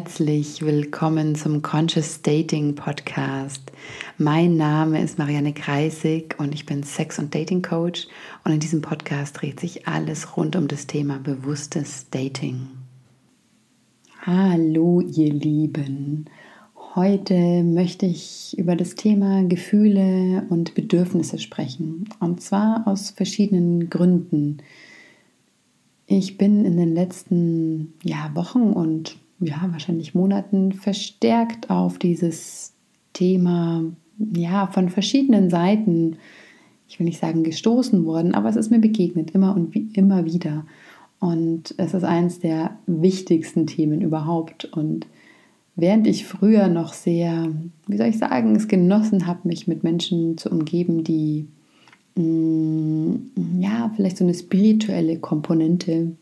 herzlich willkommen zum Conscious Dating Podcast. Mein Name ist Marianne Kreisig und ich bin Sex- und Dating Coach und in diesem Podcast dreht sich alles rund um das Thema bewusstes Dating. Hallo ihr Lieben. Heute möchte ich über das Thema Gefühle und Bedürfnisse sprechen und zwar aus verschiedenen Gründen. Ich bin in den letzten ja, Wochen und ja, wahrscheinlich Monaten verstärkt auf dieses Thema ja, von verschiedenen Seiten, ich will nicht sagen gestoßen worden, aber es ist mir begegnet, immer und wie, immer wieder. Und es ist eines der wichtigsten Themen überhaupt. Und während ich früher noch sehr, wie soll ich sagen, es genossen habe, mich mit Menschen zu umgeben, die mh, mm, ja, vielleicht so eine spirituelle Komponente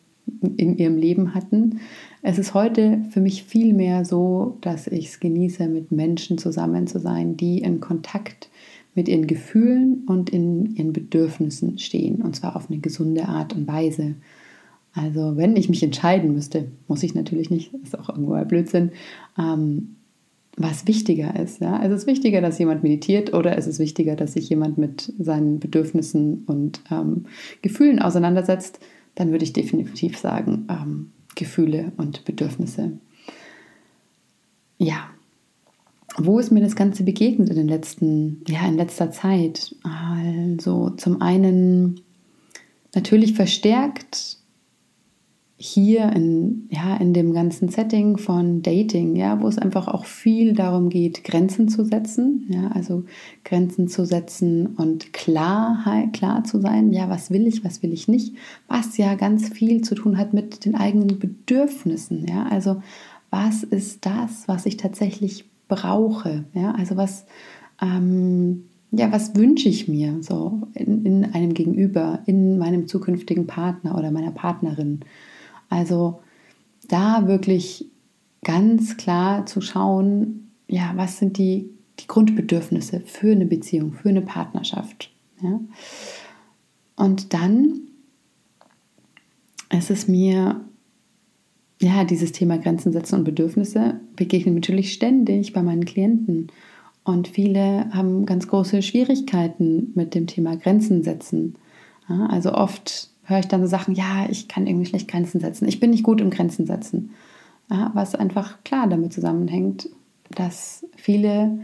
in ihrem Leben hatten. Es ist heute für mich viel mehr so, dass ich es genieße, mit Menschen zusammen zu sein, die in Kontakt mit ihren Gefühlen und in ihren Bedürfnissen stehen, und zwar auf eine gesunde Art und Weise. Also wenn ich mich entscheiden müsste, muss ich natürlich nicht, ist auch irgendwo ein Blödsinn, ähm, was wichtiger ist. Ja? Es ist wichtiger, dass jemand meditiert oder es ist wichtiger, dass sich jemand mit seinen Bedürfnissen und ähm, Gefühlen auseinandersetzt, dann würde ich definitiv sagen, ähm, Gefühle und Bedürfnisse. Ja, wo ist mir das Ganze begegnet in den letzten, ja, in letzter Zeit? Also zum einen natürlich verstärkt hier in, ja, in dem ganzen Setting von Dating, ja, wo es einfach auch viel darum geht, Grenzen zu setzen, ja, also Grenzen zu setzen und Klarheit, klar zu sein, ja, was will ich, was will ich nicht, was ja ganz viel zu tun hat mit den eigenen Bedürfnissen, ja, also was ist das, was ich tatsächlich brauche, ja, also was, ähm, ja, was wünsche ich mir so in, in einem Gegenüber, in meinem zukünftigen Partner oder meiner Partnerin, also da wirklich ganz klar zu schauen, ja, was sind die, die Grundbedürfnisse für eine Beziehung, für eine Partnerschaft. Ja? Und dann ist es mir, ja, dieses Thema Grenzen setzen und Bedürfnisse begegnet natürlich ständig bei meinen Klienten. Und viele haben ganz große Schwierigkeiten mit dem Thema Grenzen setzen. Ja, also oft höre ich dann so Sachen, ja, ich kann irgendwie schlecht Grenzen setzen. Ich bin nicht gut im Grenzen setzen. Ja, was einfach klar damit zusammenhängt, dass viele,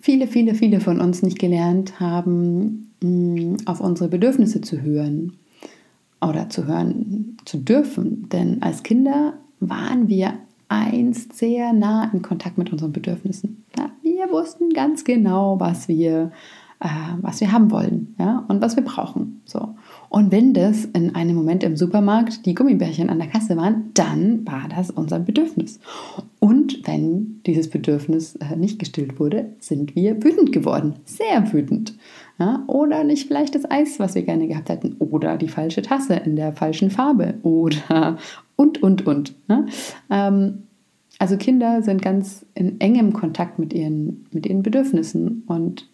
viele, viele, viele von uns nicht gelernt haben, mm, auf unsere Bedürfnisse zu hören oder zu hören zu dürfen. Denn als Kinder waren wir einst sehr nah in Kontakt mit unseren Bedürfnissen. Ja, wir wussten ganz genau, was wir, äh, was wir haben wollen ja, und was wir brauchen. So. Und wenn das in einem Moment im Supermarkt die Gummibärchen an der Kasse waren, dann war das unser Bedürfnis. Und wenn dieses Bedürfnis äh, nicht gestillt wurde, sind wir wütend geworden. Sehr wütend. Ja, oder nicht vielleicht das Eis, was wir gerne gehabt hätten. Oder die falsche Tasse in der falschen Farbe. Oder und, und, und. Ja? Ähm, also Kinder sind ganz in engem Kontakt mit ihren, mit ihren Bedürfnissen. Und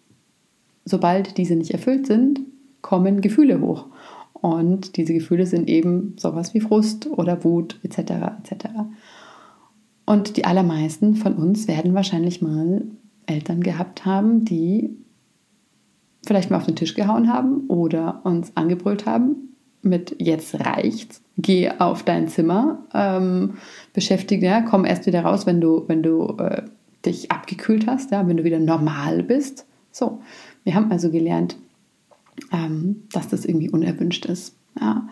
sobald diese nicht erfüllt sind, kommen Gefühle hoch. Und diese Gefühle sind eben sowas wie Frust oder Wut etc. etc. Und die allermeisten von uns werden wahrscheinlich mal Eltern gehabt haben, die vielleicht mal auf den Tisch gehauen haben oder uns angebrüllt haben mit jetzt reicht's, geh auf dein Zimmer, ähm, beschäftige, ja, komm erst wieder raus, wenn du, wenn du äh, dich abgekühlt hast, ja, wenn du wieder normal bist. So, wir haben also gelernt, ähm, dass das irgendwie unerwünscht ist. Ja.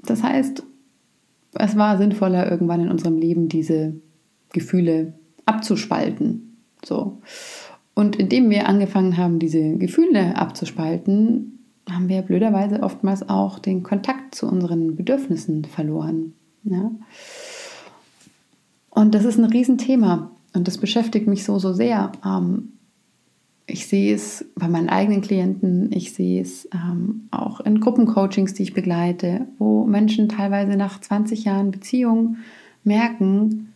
Das heißt, es war sinnvoller, irgendwann in unserem Leben diese Gefühle abzuspalten. So. Und indem wir angefangen haben, diese Gefühle abzuspalten, haben wir blöderweise oftmals auch den Kontakt zu unseren Bedürfnissen verloren. Ja? Und das ist ein Riesenthema und das beschäftigt mich so, so sehr. Ähm, ich sehe es bei meinen eigenen Klienten, ich sehe es ähm, auch in Gruppencoachings, die ich begleite, wo Menschen teilweise nach 20 Jahren Beziehung merken,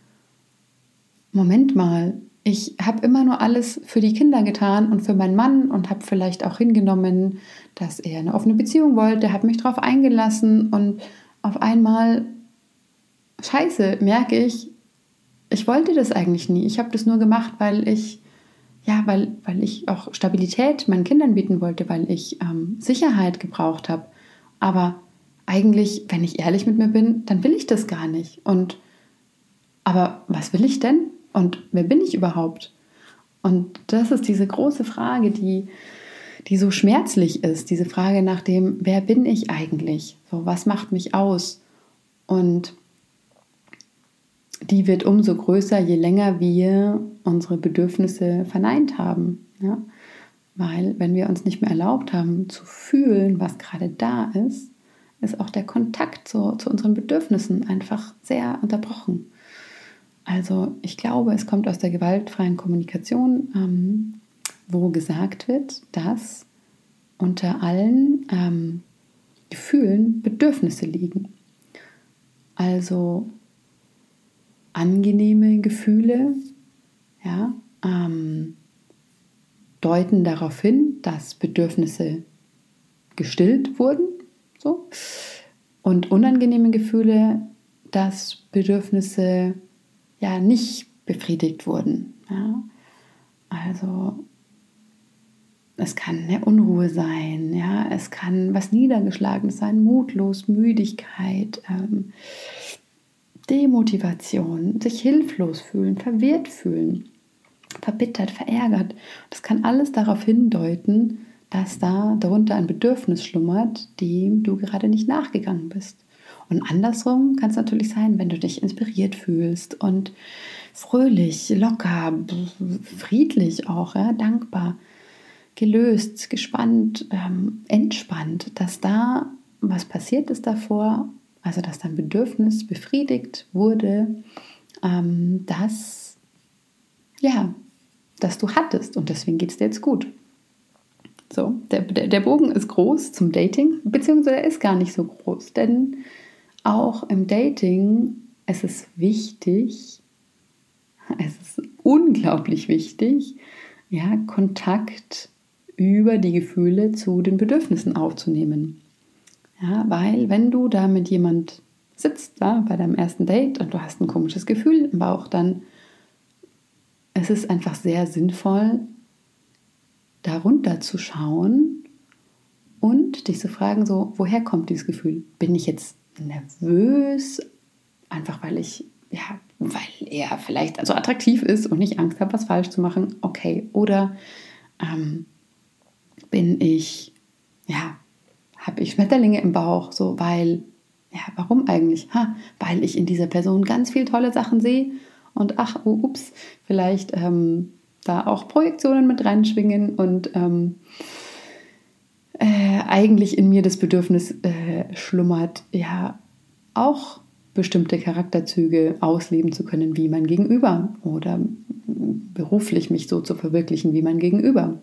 Moment mal, ich habe immer nur alles für die Kinder getan und für meinen Mann und habe vielleicht auch hingenommen, dass er eine offene Beziehung wollte, habe mich darauf eingelassen und auf einmal, scheiße, merke ich, ich wollte das eigentlich nie. Ich habe das nur gemacht, weil ich, ja, weil, weil ich auch Stabilität meinen Kindern bieten wollte, weil ich ähm, Sicherheit gebraucht habe. Aber eigentlich, wenn ich ehrlich mit mir bin, dann will ich das gar nicht. Und aber was will ich denn? Und wer bin ich überhaupt? Und das ist diese große Frage, die, die so schmerzlich ist, diese Frage nach dem, wer bin ich eigentlich? So, was macht mich aus? Und die wird umso größer, je länger wir unsere Bedürfnisse verneint haben. Ja? Weil wenn wir uns nicht mehr erlaubt haben zu fühlen, was gerade da ist, ist auch der Kontakt zu, zu unseren Bedürfnissen einfach sehr unterbrochen. Also ich glaube, es kommt aus der gewaltfreien Kommunikation, ähm, wo gesagt wird, dass unter allen ähm, Gefühlen Bedürfnisse liegen. Also angenehme Gefühle ja, ähm, deuten darauf hin, dass Bedürfnisse gestillt wurden. So. Und unangenehme Gefühle, dass Bedürfnisse ja nicht befriedigt wurden. Ja? Also es kann eine Unruhe sein, ja, es kann was Niedergeschlagenes sein, Mutlos, Müdigkeit, ähm, Demotivation, sich hilflos fühlen, verwirrt fühlen, verbittert, verärgert. Das kann alles darauf hindeuten, dass da darunter ein Bedürfnis schlummert, dem du gerade nicht nachgegangen bist. Und andersrum kann es natürlich sein, wenn du dich inspiriert fühlst und fröhlich, locker, friedlich auch, ja, dankbar, gelöst, gespannt, ähm, entspannt, dass da was passiert ist davor, also dass dein Bedürfnis befriedigt wurde, ähm, dass ja, dass du hattest und deswegen geht es dir jetzt gut. So, der, der, der Bogen ist groß zum Dating, beziehungsweise er ist gar nicht so groß, denn auch im Dating es ist wichtig, es ist unglaublich wichtig, ja, Kontakt über die Gefühle zu den Bedürfnissen aufzunehmen. Ja, weil wenn du da mit jemand sitzt, da bei deinem ersten Date und du hast ein komisches Gefühl im Bauch, dann ist es einfach sehr sinnvoll, darunter zu schauen und dich zu fragen, so, woher kommt dieses Gefühl? Bin ich jetzt nervös, einfach weil ich, ja, weil er vielleicht also attraktiv ist und nicht Angst habe, was falsch zu machen, okay. Oder ähm, bin ich, ja, ich Schmetterlinge im Bauch, so weil, ja, warum eigentlich? Ha, weil ich in dieser Person ganz viele tolle Sachen sehe und ach, oh, ups, vielleicht ähm, da auch Projektionen mit reinschwingen und ähm, äh, eigentlich in mir das Bedürfnis äh, schlummert, ja, auch bestimmte Charakterzüge ausleben zu können wie mein Gegenüber oder beruflich mich so zu verwirklichen wie mein Gegenüber.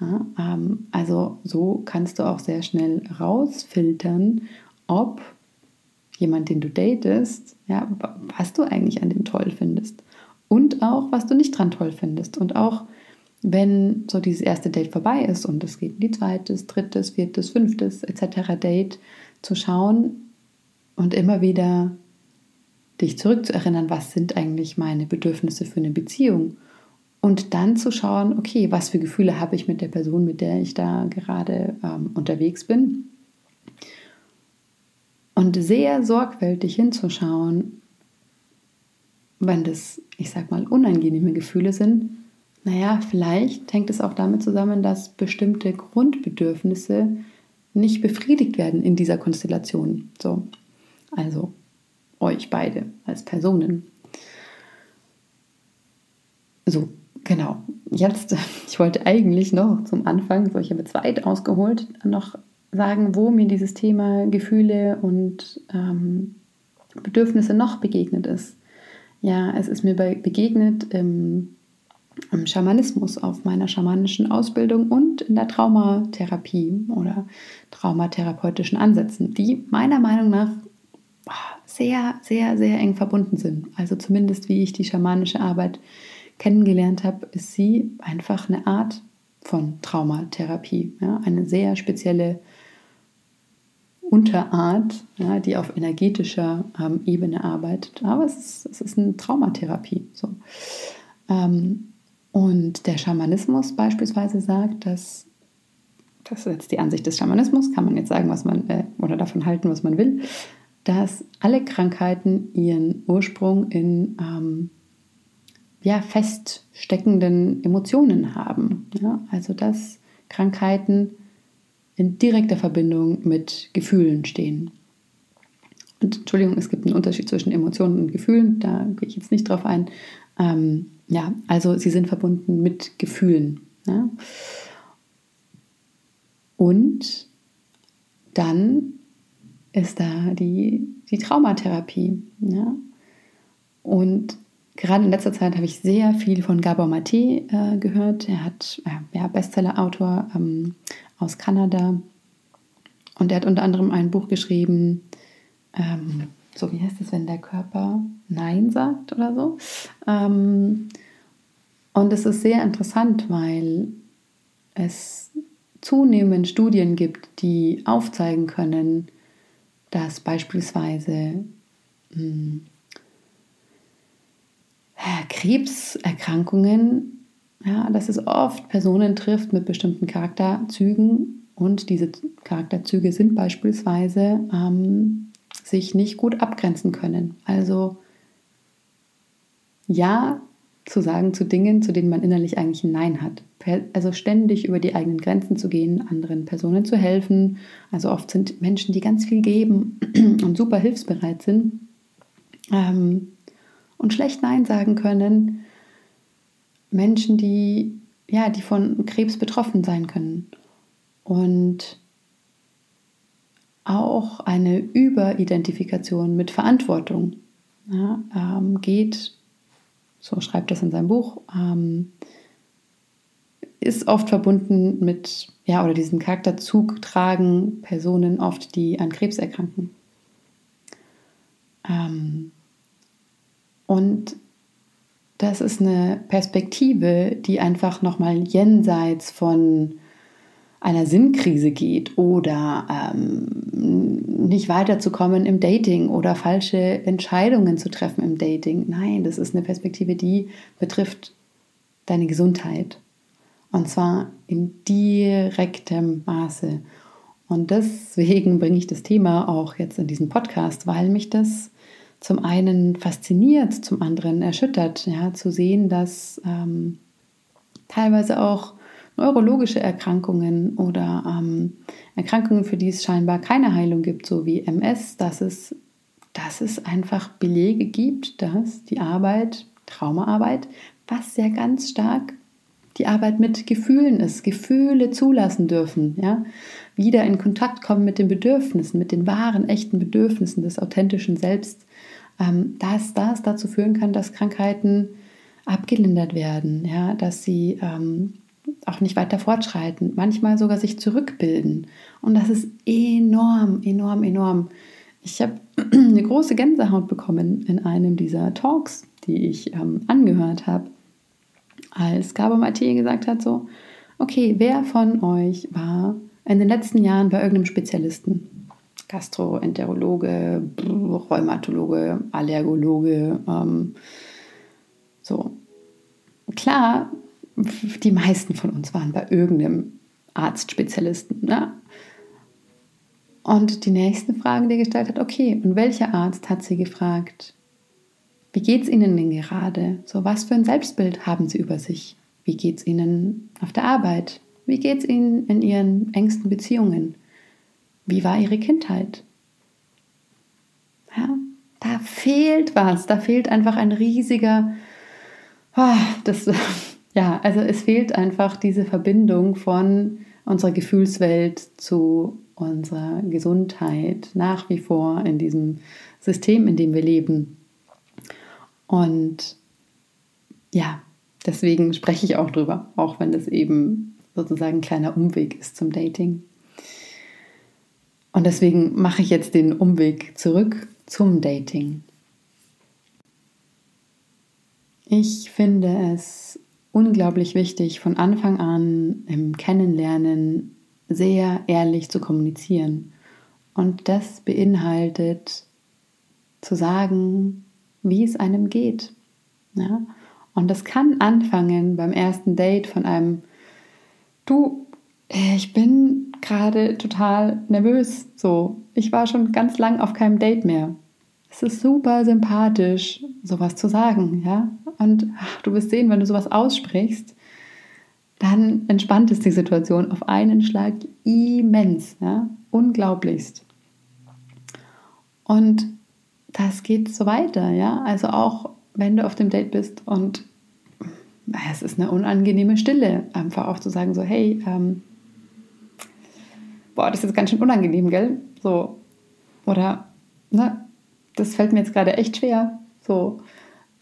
Ähm, also so kannst du auch sehr schnell rausfiltern, ob jemand, den du datest, ja, was du eigentlich an dem toll findest und auch, was du nicht dran toll findest. Und auch wenn so dieses erste Date vorbei ist und es geht in die zweites, drittes, viertes, fünftes etc. Date, zu schauen und immer wieder dich zurückzuerinnern, was sind eigentlich meine Bedürfnisse für eine Beziehung und dann zu schauen, okay, was für Gefühle habe ich mit der Person, mit der ich da gerade ähm, unterwegs bin. Und sehr sorgfältig hinzuschauen, wenn das, ich sag mal, unangenehme Gefühle sind, naja, vielleicht hängt es auch damit zusammen, dass bestimmte Grundbedürfnisse nicht befriedigt werden in dieser Konstellation. So, also euch beide als Personen. So, Genau. Jetzt, ich wollte eigentlich noch zum Anfang, so ich habe jetzt weit ausgeholt, noch sagen, wo mir dieses Thema Gefühle und ähm, Bedürfnisse noch begegnet ist. Ja, es ist mir begegnet im, im Schamanismus, auf meiner schamanischen Ausbildung und in der Traumatherapie oder traumatherapeutischen Ansätzen, die meiner Meinung nach sehr, sehr, sehr eng verbunden sind. Also zumindest wie ich die schamanische Arbeit kennengelernt habe, ist sie einfach eine Art von Traumatherapie. Ja? Eine sehr spezielle Unterart, ja, die auf energetischer ähm, Ebene arbeitet. Aber es ist, es ist eine Traumatherapie. So. Ähm, und der Schamanismus beispielsweise sagt, dass, das ist jetzt die Ansicht des Schamanismus, kann man jetzt sagen, was man, äh, oder davon halten, was man will, dass alle Krankheiten ihren Ursprung in ähm, ja, feststeckenden Emotionen haben. Ja? Also dass Krankheiten in direkter Verbindung mit Gefühlen stehen. Und Entschuldigung, es gibt einen Unterschied zwischen Emotionen und Gefühlen, da gehe ich jetzt nicht drauf ein. Ähm, ja, also sie sind verbunden mit Gefühlen. Ja? Und dann ist da die, die Traumatherapie. Ja? Und gerade in letzter Zeit habe ich sehr viel von Gabor Maté äh, gehört. Er hat äh, ja, Bestseller-Autor ähm, aus Kanada und er hat unter anderem ein Buch geschrieben, ähm, so wie heißt es, wenn der Körper Nein sagt oder so. Ähm, und es ist sehr interessant, weil es zunehmend Studien gibt, die aufzeigen können, dass beispielsweise mh, hm, Krebserkrankungen, ja, dass es oft Personen trifft mit bestimmten Charakterzügen und diese Charakterzüge sind beispielsweise ähm, sich nicht gut abgrenzen können. Also ja zu sagen zu Dingen, zu denen man innerlich eigentlich ein Nein hat. Also ständig über die eigenen Grenzen zu gehen, anderen Personen zu helfen. Also oft sind Menschen, die ganz viel geben und super hilfsbereit sind ähm, und schlecht Nein sagen können. Menschen, die ja, die von Krebs betroffen sein können. Und auch eine Überidentifikation mit Verantwortung ja, ähm, geht, so schreibt das in seinem Buch, ähm, ist oft verbunden mit, ja, oder diesen Charakterzug tragen Personen oft, die an Krebs erkranken. Ähm, und das ist eine Perspektive, die einfach nochmal jenseits von einer Sinnkrise geht oder ähm, nicht weiterzukommen im Dating oder falsche Entscheidungen zu treffen im Dating. Nein, das ist eine Perspektive, die betrifft deine Gesundheit. Und zwar in direktem Maße. Und deswegen bringe ich das Thema auch jetzt in diesen Podcast, weil mich das zum einen fasziniert, zum anderen erschüttert, ja, zu sehen, dass ähm, teilweise auch neurologische Erkrankungen oder ähm, Erkrankungen, für die es scheinbar keine Heilung gibt, so wie MS, dass es, dass es einfach Belege gibt, dass die Arbeit, Traumaarbeit, was ja ganz stark die Arbeit mit Gefühlen ist, Gefühle zulassen dürfen, ja, wieder in Kontakt kommen mit den Bedürfnissen, mit den wahren, echten Bedürfnissen des authentischen Selbst, dass das dazu führen kann, dass Krankheiten abgelindert werden, ja, dass sie ähm, auch nicht weiter fortschreiten, manchmal sogar sich zurückbilden. Und das ist enorm, enorm, enorm. Ich habe eine große Gänsehaut bekommen in einem dieser Talks, die ich ähm, angehört habe, als Gabo Matthieu gesagt hat, so, okay, wer von euch war in den letzten Jahren bei irgendeinem Spezialisten? Gastroenterologe, Rheumatologe, Allergologe, ähm, so. Klar, die meisten von uns waren bei irgendeinem Arztspezialisten. Ne? Und die nächste Frage, die gestellt hat, okay, und welcher Arzt hat sie gefragt, wie geht es Ihnen denn gerade? So, was für ein Selbstbild haben Sie über sich? Wie geht es Ihnen auf der Arbeit? Wie geht es Ihnen in Ihren engsten Beziehungen? Wie war Ihre Kindheit? Ja, da fehlt was, da fehlt einfach ein riesiger, oh, das ja, also es fehlt einfach diese Verbindung von unserer Gefühlswelt zu unserer Gesundheit nach wie vor in diesem System, in dem wir leben. Und ja, deswegen spreche ich auch drüber, auch wenn das eben sozusagen ein kleiner Umweg ist zum Dating. Und deswegen mache ich jetzt den Umweg zurück zum Dating. Ich finde es unglaublich wichtig, von Anfang an im Kennenlernen sehr ehrlich zu kommunizieren Und das beinhaltet zu sagen, wie es einem geht. Ja? Und das kann anfangen beim ersten Date von einem, du, ich bin gerade total nervös. So, ich war schon ganz lang auf keinem Date mehr. Es ist super sympathisch, sowas zu sagen, ja. Und ach, du wirst sehen, wenn du sowas aussprichst, dann entspannt es die Situation auf einen Schlag immens, ja, unglaublichst. Und das geht so weiter, ja. Also auch wenn du auf dem Date bist und es ist eine unangenehme Stille, einfach auch zu sagen so, hey, ähm, boah, das ist jetzt ganz schön unangenehm, gell? So oder ne, das fällt mir jetzt gerade echt schwer. So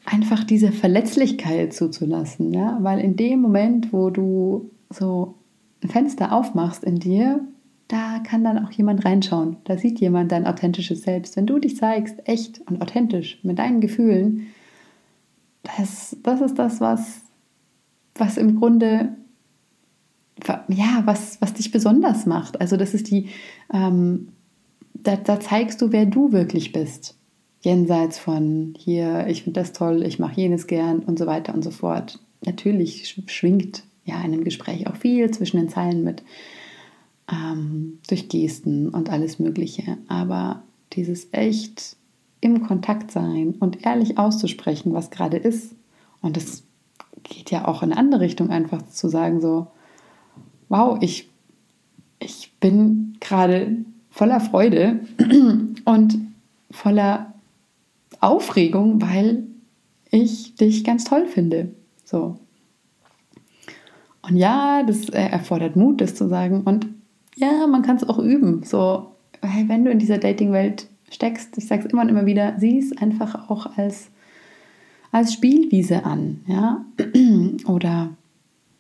einfach diese Verletzlichkeit zuzulassen, ja, weil in dem Moment, wo du so ein Fenster aufmachst in dir, da kann dann auch jemand reinschauen. Da sieht jemand dein authentisches Selbst. Wenn du dich zeigst, echt und authentisch mit deinen Gefühlen, das, das ist das, was, was im Grunde, ja, was, was dich besonders macht. Also das ist die, ähm, da, da zeigst du, wer du wirklich bist jenseits von hier, ich finde das toll, ich mache jenes gern und so weiter und so fort. Natürlich schwingt ja in einem Gespräch auch viel zwischen den Zeilen mit, ähm, durch Gesten und alles Mögliche. Aber dieses echt im Kontakt sein und ehrlich auszusprechen, was gerade ist, und das geht ja auch in eine andere Richtung, einfach zu sagen, so, wow, ich, ich bin gerade voller Freude und voller Aufregung, weil ich dich ganz toll finde. So. Und ja, das erfordert Mut, das zu sagen. Und ja, man kann es auch üben. So, hey, wenn du in dieser Dating-Welt steckst, ich sage es immer und immer wieder, sieh es einfach auch als, als Spielwiese an. Ja? Oder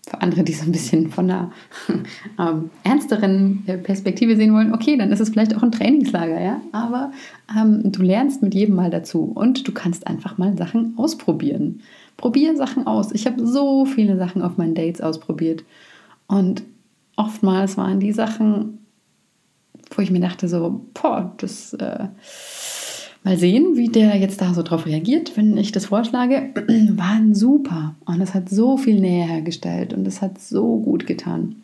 für andere, die so ein bisschen von einer ähm, ernsteren Perspektive sehen wollen, okay, dann ist es vielleicht auch ein Trainingslager, ja. Aber ähm, du lernst mit jedem Mal dazu und du kannst einfach mal Sachen ausprobieren. Probier Sachen aus. Ich habe so viele Sachen auf meinen Dates ausprobiert und oftmals waren die Sachen, wo ich mir dachte so, boah, das äh, Mal sehen, wie der jetzt da so drauf reagiert, wenn ich das vorschlage. Waren super. Und es hat so viel Nähe hergestellt und es hat so gut getan.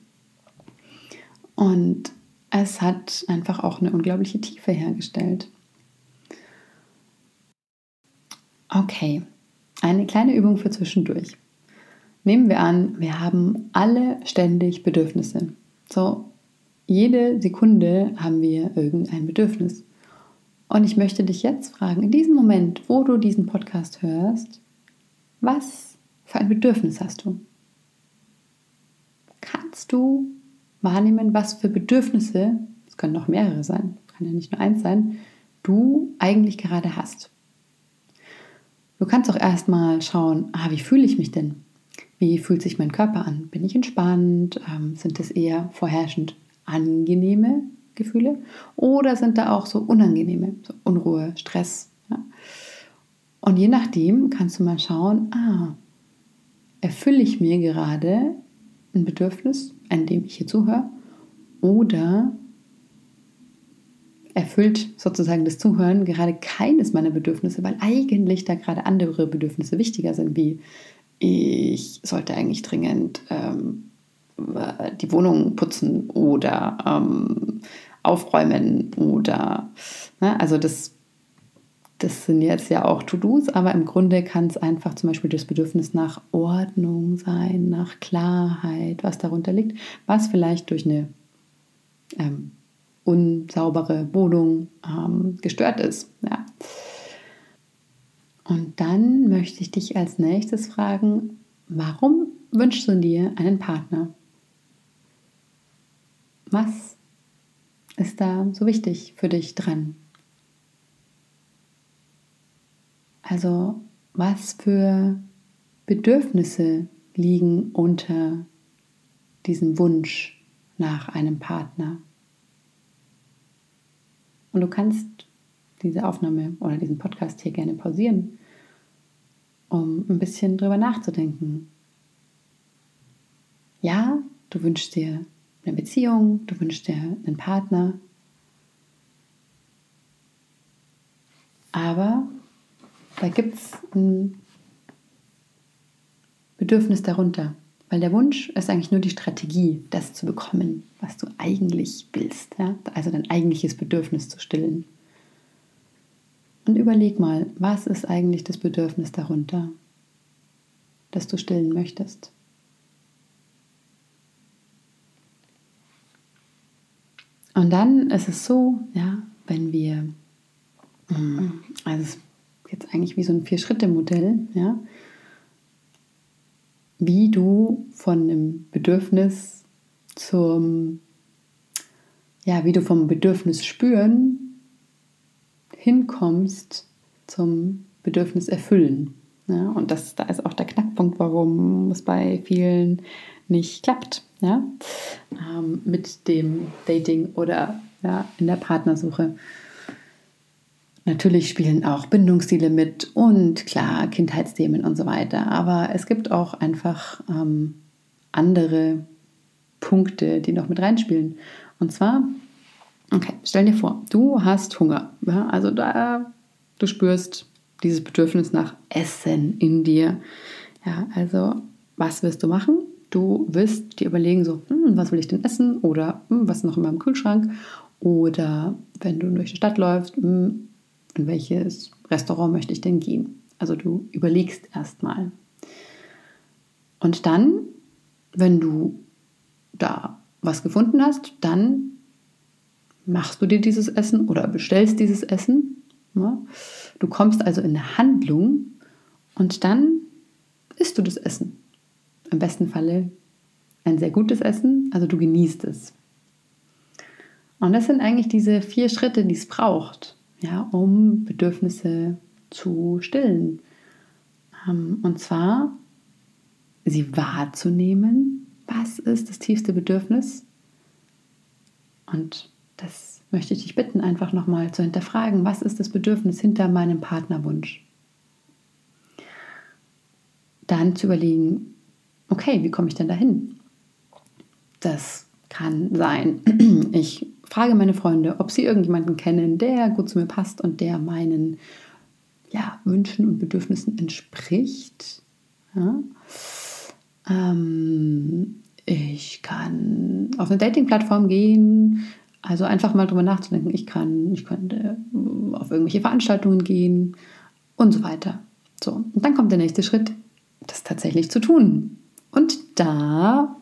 Und es hat einfach auch eine unglaubliche Tiefe hergestellt. Okay, eine kleine Übung für zwischendurch. Nehmen wir an, wir haben alle ständig Bedürfnisse. So, jede Sekunde haben wir irgendein Bedürfnis. Und ich möchte dich jetzt fragen, in diesem Moment, wo du diesen Podcast hörst, was für ein Bedürfnis hast du? Kannst du wahrnehmen, was für Bedürfnisse, es können noch mehrere sein, kann ja nicht nur eins sein, du eigentlich gerade hast? Du kannst auch erstmal schauen, ah, wie fühle ich mich denn? Wie fühlt sich mein Körper an? Bin ich entspannt? Ähm, sind es eher vorherrschend angenehme Gefühle oder sind da auch so unangenehme, so Unruhe, Stress. Ja? Und je nachdem kannst du mal schauen, ah, erfülle ich mir gerade ein Bedürfnis, an dem ich hier zuhöre, oder erfüllt sozusagen das Zuhören gerade keines meiner Bedürfnisse, weil eigentlich da gerade andere Bedürfnisse wichtiger sind, wie ich sollte eigentlich dringend ähm, die Wohnung putzen oder ähm, aufräumen oder, ne, also das, das sind jetzt ja auch To-Dos, aber im Grunde kann es einfach zum Beispiel das Bedürfnis nach Ordnung sein, nach Klarheit, was darunter liegt, was vielleicht durch eine ähm, unsaubere Wohnung ähm, gestört ist. Ja. Und dann möchte ich dich als nächstes fragen, warum wünschst du dir einen Partner? Was ist da so wichtig für dich dran? Also was für Bedürfnisse liegen unter diesem Wunsch nach einem Partner? Und du kannst diese Aufnahme oder diesen Podcast hier gerne pausieren, um ein bisschen drüber nachzudenken. Ja, du wünschst dir eine Beziehung, du wünschst dir einen Partner. Aber da gibt es ein Bedürfnis darunter. Weil der Wunsch ist eigentlich nur die Strategie, das zu bekommen, was du eigentlich willst. Ja? Also dein eigentliches Bedürfnis zu stillen. Und überleg mal, was ist eigentlich das Bedürfnis darunter, das du stillen möchtest? Und dann ist es so, ja, wenn wir, mm, also es ist jetzt eigentlich wie so ein Vier-Schritte-Modell, ja, wie du von einem Bedürfnis zum, ja, wie du vom Bedürfnis spüren hinkommst zum Bedürfnis erfüllen. Ja, und das, da ist auch der Knackpunkt, warum es bei vielen nicht klappt. Ja? Ähm, mit dem Dating oder ja, in der Partnersuche. Natürlich spielen auch Bindungsstile mit und klar Kindheitsthemen und so weiter. Aber es gibt auch einfach ähm, andere Punkte, die noch mit reinspielen. Und zwar, okay, stell dir vor, du hast Hunger. Ja? Also da, du spürst dieses Bedürfnis nach Essen in dir. Ja, also was wirst du machen? Du wirst dir überlegen, so, hm, was will ich denn essen? Oder hm, was ist noch in meinem Kühlschrank? Oder wenn du durch die Stadt läufst, hm, in welches Restaurant möchte ich denn gehen? Also du überlegst erstmal. Und dann, wenn du da was gefunden hast, dann machst du dir dieses Essen oder bestellst dieses Essen. Ja? Du kommst also in eine Handlung und dann isst du das Essen. Im besten Falle ein sehr gutes Essen, also du genießt es. Und das sind eigentlich diese vier Schritte, die es braucht, ja, um Bedürfnisse zu stillen. Ähm, und zwar sie wahrzunehmen, was ist das tiefste Bedürfnis. Und das möchte ich dich bitten, einfach nochmal zu hinterfragen, was ist das Bedürfnis hinter meinem Partnerwunsch. Dann zu überlegen, okay, wie komme ich denn dahin? Das kann sein, ich frage meine Freunde, ob sie irgendjemanden kennen, der gut zu mir passt und der meinen ja, Wünschen und Bedürfnissen entspricht. Ja. Ähm, ich kann auf eine Dating-Plattform gehen, also einfach mal drüber nachzudenken. Ich kann, ich könnte auf irgendwelche Veranstaltungen gehen und so weiter. So, und dann kommt der nächste Schritt, das tatsächlich zu tun. Und da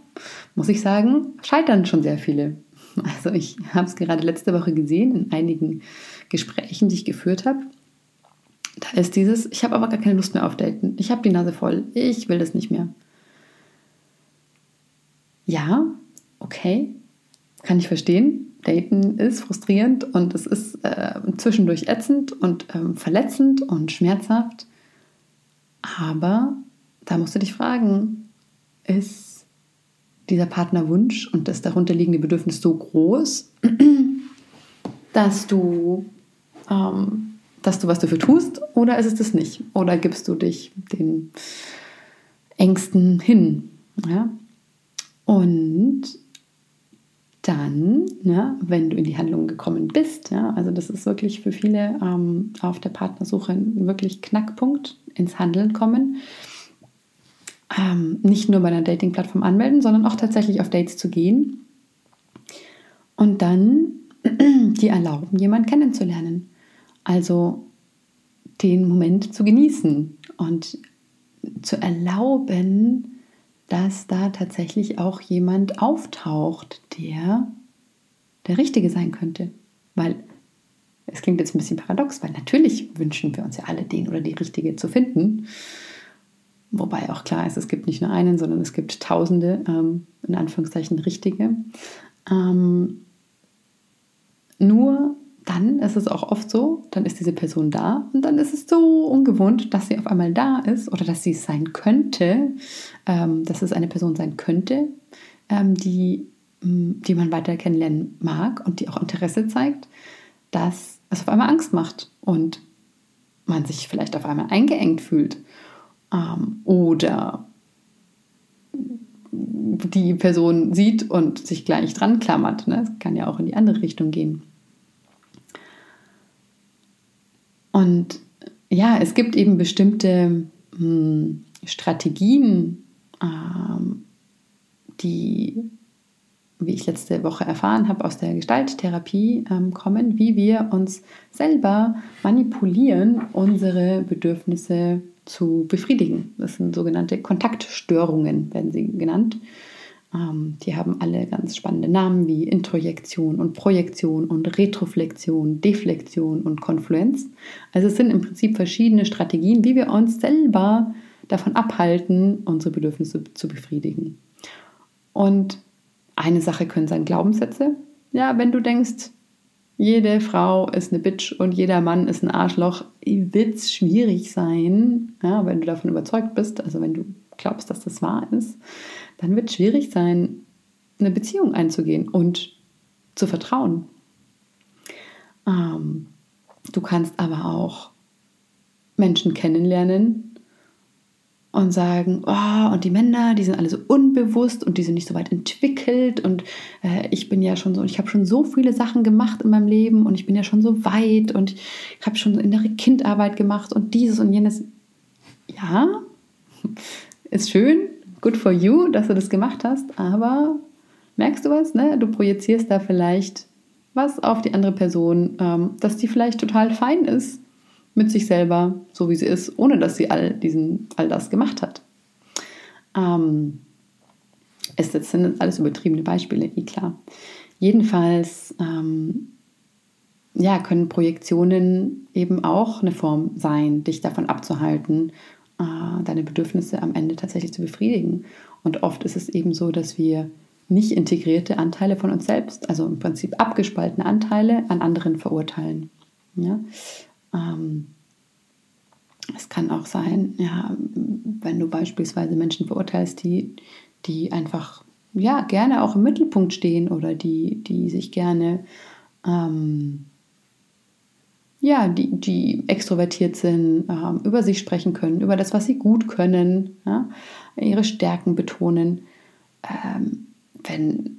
muss ich sagen, scheitern schon sehr viele. Also ich habe es gerade letzte Woche gesehen in einigen Gesprächen, die ich geführt habe. Da ist dieses, ich habe aber gar keine Lust mehr auf Daten. Ich habe die Nase voll. Ich will das nicht mehr. Ja, okay, kann ich verstehen. Daten ist frustrierend und es ist äh, zwischendurch ätzend und ähm, verletzend und schmerzhaft. Aber da musst du dich fragen, ist dieser Partnerwunsch und das darunterliegende Bedürfnis so groß, dass du, ähm, dass du was dafür tust oder ist es das nicht? Oder gibst du dich den Ängsten hin? Ja? Und dann, ja, wenn du in die Handlung gekommen bist, ja, also das ist wirklich für viele ähm, auf der Partnersuche ein wirklich Knackpunkt ins Handeln kommen. Ähm, nicht nur bei einer Dating-Plattform anmelden, sondern auch tatsächlich auf Dates zu gehen und dann die erlauben, jemanden kennenzulernen. Also den Moment zu genießen und zu erlauben, dass da tatsächlich auch jemand auftaucht, der der Richtige sein könnte. Weil es klingt jetzt ein bisschen paradox, weil natürlich wünschen wir uns ja alle den oder die Richtige zu finden. Wobei auch klar ist, es gibt nicht nur einen, sondern es gibt tausende, ähm, in Anführungszeichen, Richtige. Ähm, nur dann ist es auch oft so, dann ist diese Person da und dann ist es so ungewohnt, dass sie auf einmal da ist oder dass sie es sein könnte, ähm, dass es eine Person sein könnte, ähm, die, mm, die man weiter kennenlernen mag und die auch Interesse zeigt, dass es auf einmal Angst macht und man sich vielleicht auf einmal eingeengt fühlt ähm, oder die Person sieht und sich gleich dran klammert. Ne? Das kann ja auch in die andere Richtung gehen. Und ja, es gibt eben bestimmte hm, Strategien, ähm, die, wie ich letzte Woche erfahren habe, aus der Gestalttherapie ähm, kommen, wie wir uns selber manipulieren, unsere Bedürfnisse zu befriedigen. Das sind sogenannte Kontaktstörungen, werden sie genannt. Ähm, die haben alle ganz spannende Namen wie Introjektion und Projektion und Retroflexion, Deflexion und Konfluenz. Also es sind im Prinzip verschiedene Strategien, wie wir uns selber davon abhalten, unsere Bedürfnisse zu befriedigen. Und eine Sache können sein Glaubenssätze. Ja, wenn du denkst, jede Frau ist eine Bitch und jeder Mann ist ein Arschloch, wird es schwierig sein, ja, wenn du davon überzeugt bist, also wenn du glaubst, dass das wahr ist, dann wird es schwierig sein, eine Beziehung einzugehen und zu vertrauen. Ähm, du kannst aber auch Menschen kennenlernen und sagen, oh, und die Männer, die sind alle so unbewusst und die sind nicht so weit entwickelt und äh, ich bin ja schon so, ich habe schon so viele Sachen gemacht in meinem Leben und ich bin ja schon so weit und ich habe schon innere Kindarbeit gemacht und dieses und jenes. Ja, ist schön, good for you, dass du das gemacht hast, aber merkst du was? Ne? Du projizierst da vielleicht was auf die andere Person, ähm, dass die vielleicht total fein ist mit sich selber, so wie sie ist, ohne dass sie all, diesen, all das gemacht hat. Ähm, es sind alles übertriebene Beispiele, eh klar. Jedenfalls ähm, ja, können Projektionen eben auch eine Form sein, dich davon abzuhalten äh, deine Bedürfnisse am Ende tatsächlich zu befriedigen. Und oft ist es eben so, dass wir nicht integrierte Anteile von uns selbst, also im Prinzip abgespaltene Anteile, an anderen verurteilen. Ja? Ähm, es kann auch sein, ja, wenn du beispielsweise Menschen verurteilst, die, die einfach ja, gerne auch im Mittelpunkt stehen oder die, die sich gerne ähm, ja, die, die extrovertiert sind, ähm, über sich sprechen können, über das, was sie gut können, ja, ihre Stärken betonen. Ähm, wenn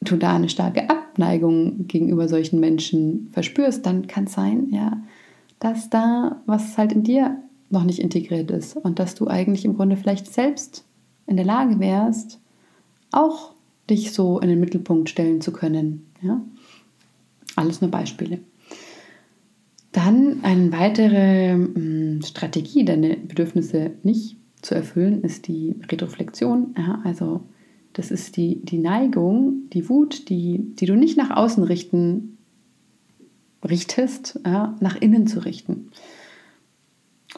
du da eine starke Abneigung gegenüber solchen Menschen verspürst, dann kann es sein, ja, dass da was halt in dir noch nicht integriert ist und dass du eigentlich im Grunde vielleicht selbst in der Lage wärst, auch dich so in den Mittelpunkt stellen zu können. Ja? Alles nur Beispiele. Dann eine weitere mm, Strategie, deine Bedürfnisse nicht zu erfüllen, ist die Retroflexion. Ja, also das ist die, die Neigung, die Wut, die, die du nicht nach außen richten richtest, ja, nach innen zu richten.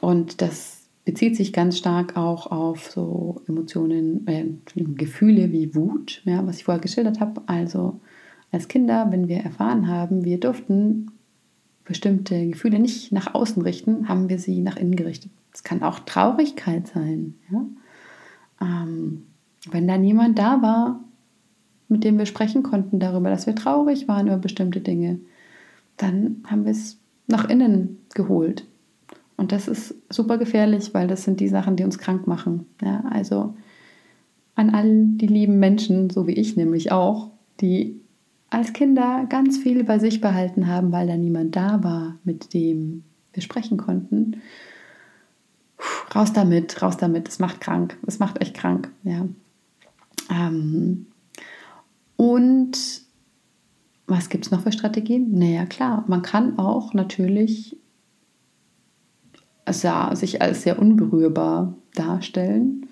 Und das bezieht sich ganz stark auch auf so Emotionen, äh, Gefühle wie Wut, ja, was ich vorher geschildert habe. Also als Kinder, wenn wir erfahren haben, wir durften bestimmte Gefühle nicht nach außen richten, haben wir sie nach innen gerichtet. Es kann auch Traurigkeit sein. Ja? Ähm, wenn dann jemand da war, mit dem wir sprechen konnten darüber, dass wir traurig waren über bestimmte Dinge, dann haben wir es nach innen geholt. Und das ist super gefährlich, weil das sind die Sachen, die uns krank machen. Ja? Also an all die lieben Menschen, so wie ich nämlich auch, die als Kinder ganz viel bei sich behalten haben, weil da niemand da war, mit dem wir sprechen konnten. Puh, raus damit, raus damit, es macht krank, es macht echt krank, ja. Ähm, und was gibt es noch für Strategien? Naja, klar, man kann auch natürlich ja, sich als sehr unberührbar darstellen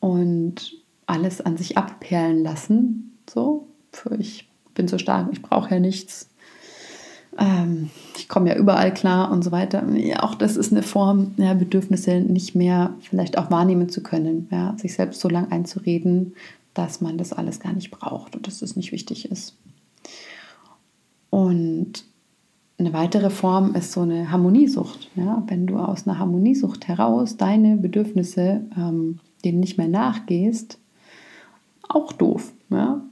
und alles an sich abperlen lassen. So, für ich bin so stark, ich brauche ja nichts. Ähm, ich komme ja überall klar und so weiter. Ja, auch das ist eine Form, ja, Bedürfnisse nicht mehr vielleicht auch wahrnehmen zu können, ja, sich selbst so lange einzureden, dass man das alles gar nicht braucht und dass das nicht wichtig ist. Und eine weitere Form ist so eine Harmoniesucht. Ja? Wenn du aus einer Harmoniesucht heraus deine Bedürfnisse ähm, denen nicht mehr nachgehst, auch doof. Ja?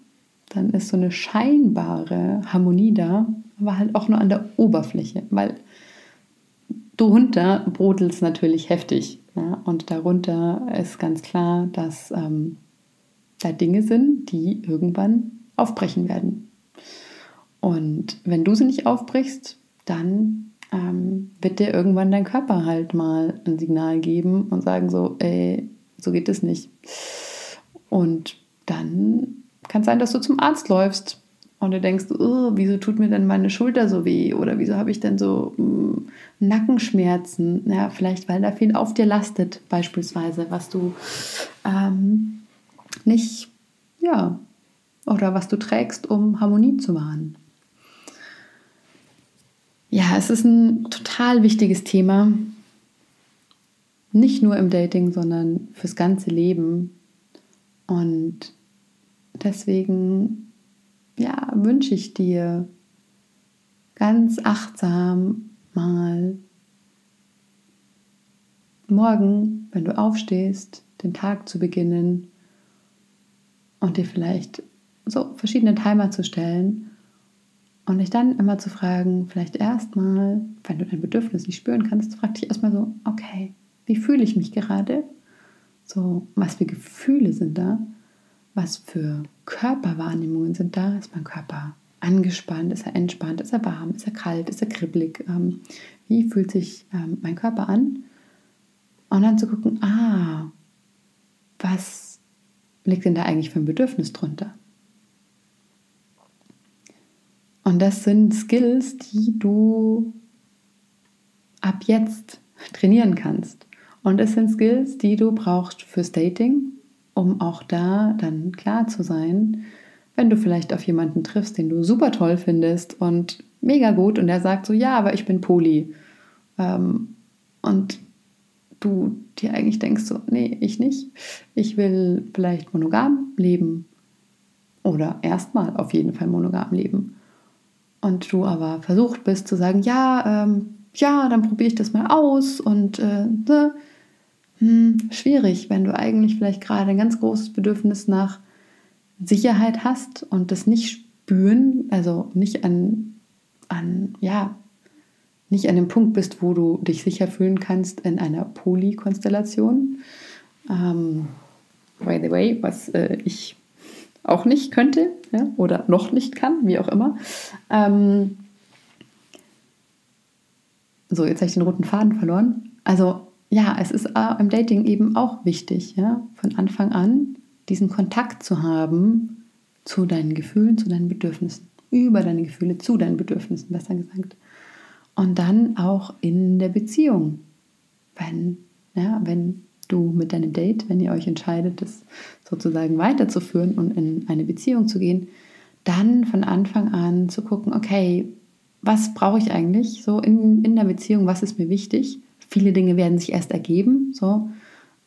Dann ist so eine scheinbare Harmonie da, aber halt auch nur an der Oberfläche, weil drunter brodelt es natürlich heftig. Ja? Und darunter ist ganz klar, dass ähm, da Dinge sind, die irgendwann aufbrechen werden. Und wenn du sie nicht aufbrichst, dann ähm, wird dir irgendwann dein Körper halt mal ein Signal geben und sagen so, ey, so geht es nicht. Und dann kann sein, dass du zum Arzt läufst und du denkst, oh, wieso tut mir denn meine Schulter so weh oder wieso habe ich denn so mh, hm, Nackenschmerzen? Ja, vielleicht weil da viel auf dir lastet, beispielsweise, was du ähm, nicht, ja, oder was du trägst, um Harmonie zu wahren. Ja, es ist ein total wichtiges Thema. Nicht nur im Dating, sondern fürs ganze Leben. Und deswegen, ja, wünsche ich dir ganz achtsam mal morgen, wenn du aufstehst, den Tag zu beginnen und dir vielleicht so verschiedene Timer zu stellen und dich dann immer zu fragen, vielleicht erstmal, wenn du dein Bedürfnis nicht spüren kannst, frag dich erstmal so, okay, wie fühle ich mich gerade? So, was für Gefühle sind da? Was für Körperwahrnehmungen sind da? Ist mein Körper angespannt? Ist er entspannt? Ist er warm? Ist er kalt? Ist er kribbelig? Ähm, wie fühlt sich ähm, mein Körper an? Und dann zu gucken, ah, was liegt denn da eigentlich für ein Bedürfnis drunter? Und das sind Skills, die du ab jetzt trainieren kannst. Und das sind Skills, die du brauchst fürs Dating, um auch da dann klar zu sein, wenn du vielleicht auf jemanden triffst, den du super toll findest und mega gut und der sagt so, ja, aber ich bin Poli. Ähm, und du dir eigentlich denkst so, nee, ich nicht. Ich will vielleicht monogam leben oder erstmal auf jeden Fall monogam leben und du aber versucht bist zu sagen, ja, ähm, ja, dann probiere ich das mal aus und äh, ne? Hm, schwierig, wenn du eigentlich vielleicht gerade ein ganz großes Bedürfnis nach Sicherheit hast und das nicht spüren, also nicht an, an ja, nicht an dem Punkt bist, wo du dich sicher fühlen kannst in einer Polykonstellation. Ähm, by the way, was äh, ich auch nicht könnte ja, oder noch nicht kann, wie auch immer. Ähm so, jetzt habe ich den roten Faden verloren. Also ja, es ist äh, im Dating eben auch wichtig, ja, von Anfang an diesen Kontakt zu haben zu deinen Gefühlen, zu deinen Bedürfnissen, über deine Gefühle zu deinen Bedürfnissen, besser gesagt. Und dann auch in der Beziehung, wenn, ja, wenn du mit deinem Date, wenn ihr euch entscheidet, das sozusagen weiterzuführen und in eine Beziehung zu gehen, dann von Anfang an zu gucken, okay, was brauche ich eigentlich so in, in der Beziehung, was ist mir wichtig? Viele Dinge werden sich erst ergeben, so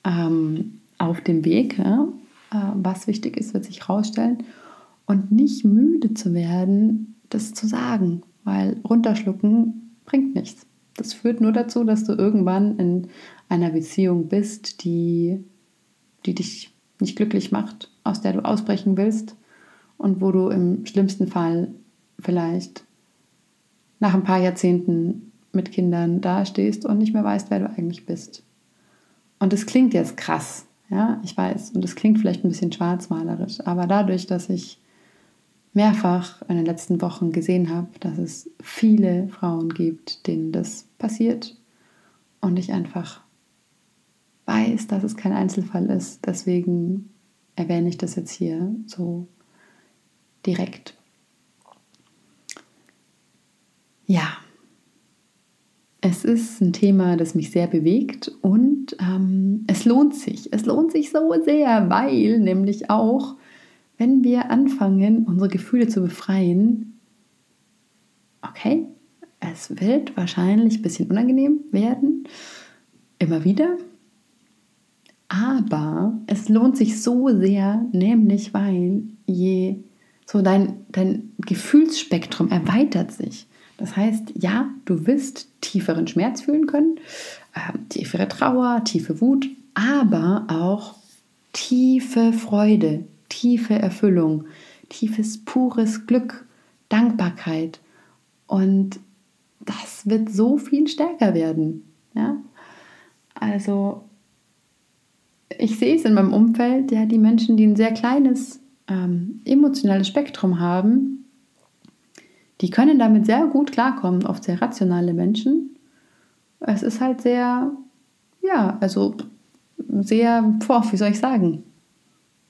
ähm, auf dem Weg. Ja? Äh, was wichtig ist, wird sich herausstellen. Und nicht müde zu werden, das zu sagen, weil runterschlucken bringt nichts. Das führt nur dazu, dass du irgendwann in einer Beziehung bist, die, die dich nicht glücklich macht, aus der du ausbrechen willst und wo du im schlimmsten Fall vielleicht nach ein paar Jahrzehnten mit Kindern dastehst und nicht mehr weißt, wer du eigentlich bist. Und es klingt jetzt krass, ja, ich weiß, und es klingt vielleicht ein bisschen schwarzmalerisch, aber dadurch, dass ich mehrfach in den letzten Wochen gesehen habe, dass es viele Frauen gibt, denen das passiert und ich einfach weiß, dass es kein Einzelfall ist. Deswegen erwähne ich das jetzt hier so direkt. Ja, es ist ein Thema, das mich sehr bewegt und ähm, es lohnt sich. Es lohnt sich so sehr, weil nämlich auch, wenn wir anfangen, unsere Gefühle zu befreien, okay, es wird wahrscheinlich ein bisschen unangenehm werden, immer wieder, aber es lohnt sich so sehr, nämlich weil je so dein, dein Gefühlsspektrum erweitert sich. Das heißt, ja, du wirst tieferen Schmerz fühlen können, äh, tiefere Trauer, tiefe Wut, aber auch tiefe Freude, tiefe Erfüllung, tiefes, pures Glück, Dankbarkeit. Und das wird so viel stärker werden. Ja? Also ich sehe es in meinem Umfeld, ja, die Menschen, die ein sehr kleines ähm, emotionales Spektrum haben, Die können damit sehr gut klarkommen, oft sehr rationale Menschen. Es ist halt sehr, ja, also sehr, boah, wie soll ich sagen?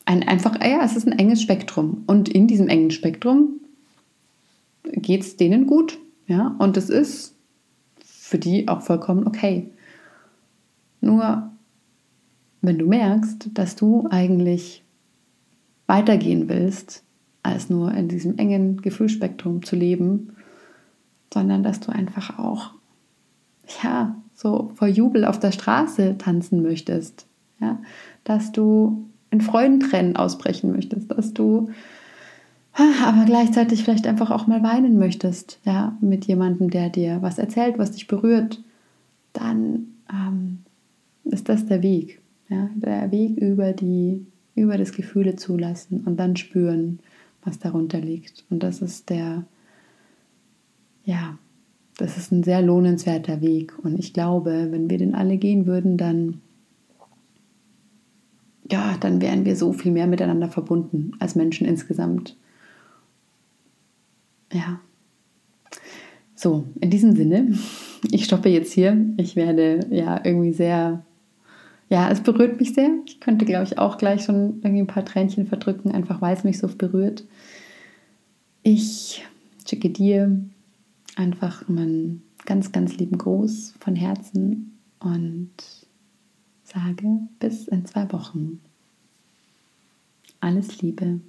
Ein einfach, ja, es ist ein enges Spektrum. Und in diesem engen Spektrum geht es denen gut. Ja, und es ist für die auch vollkommen okay. Nur wenn du merkst, dass du eigentlich weitergehen willst, als nur in diesem engen Gefühlsspektrum zu leben, sondern dass du einfach auch, ja, so vor Jubel auf der Straße tanzen möchtest, ja, dass du in Freudentränen ausbrechen möchtest, dass du aber gleichzeitig vielleicht einfach auch mal weinen möchtest, ja, mit jemandem, der dir was erzählt, was dich berührt, dann ähm, ist das der Weg. Ja, der Weg über die, über das Gefühle zulassen und dann spüren, was darunter liegt. Und das ist der, ja, das ist ein sehr lohnenswerter Weg. Und ich glaube, wenn wir den alle gehen würden, dann, ja, dann wären wir so viel mehr miteinander verbunden als Menschen insgesamt. Ja. So, in diesem Sinne, ich stoppe jetzt hier. Ich werde ja irgendwie sehr ja, es berührt mich sehr. Ich könnte, glaube ich, auch gleich schon irgendwie ein paar Tränchen verdrücken, einfach weil es mich so berührt. Ich schicke dir einfach meinen ganz, ganz lieben Gruß von Herzen und sage bis in zwei Wochen. Alles Liebe.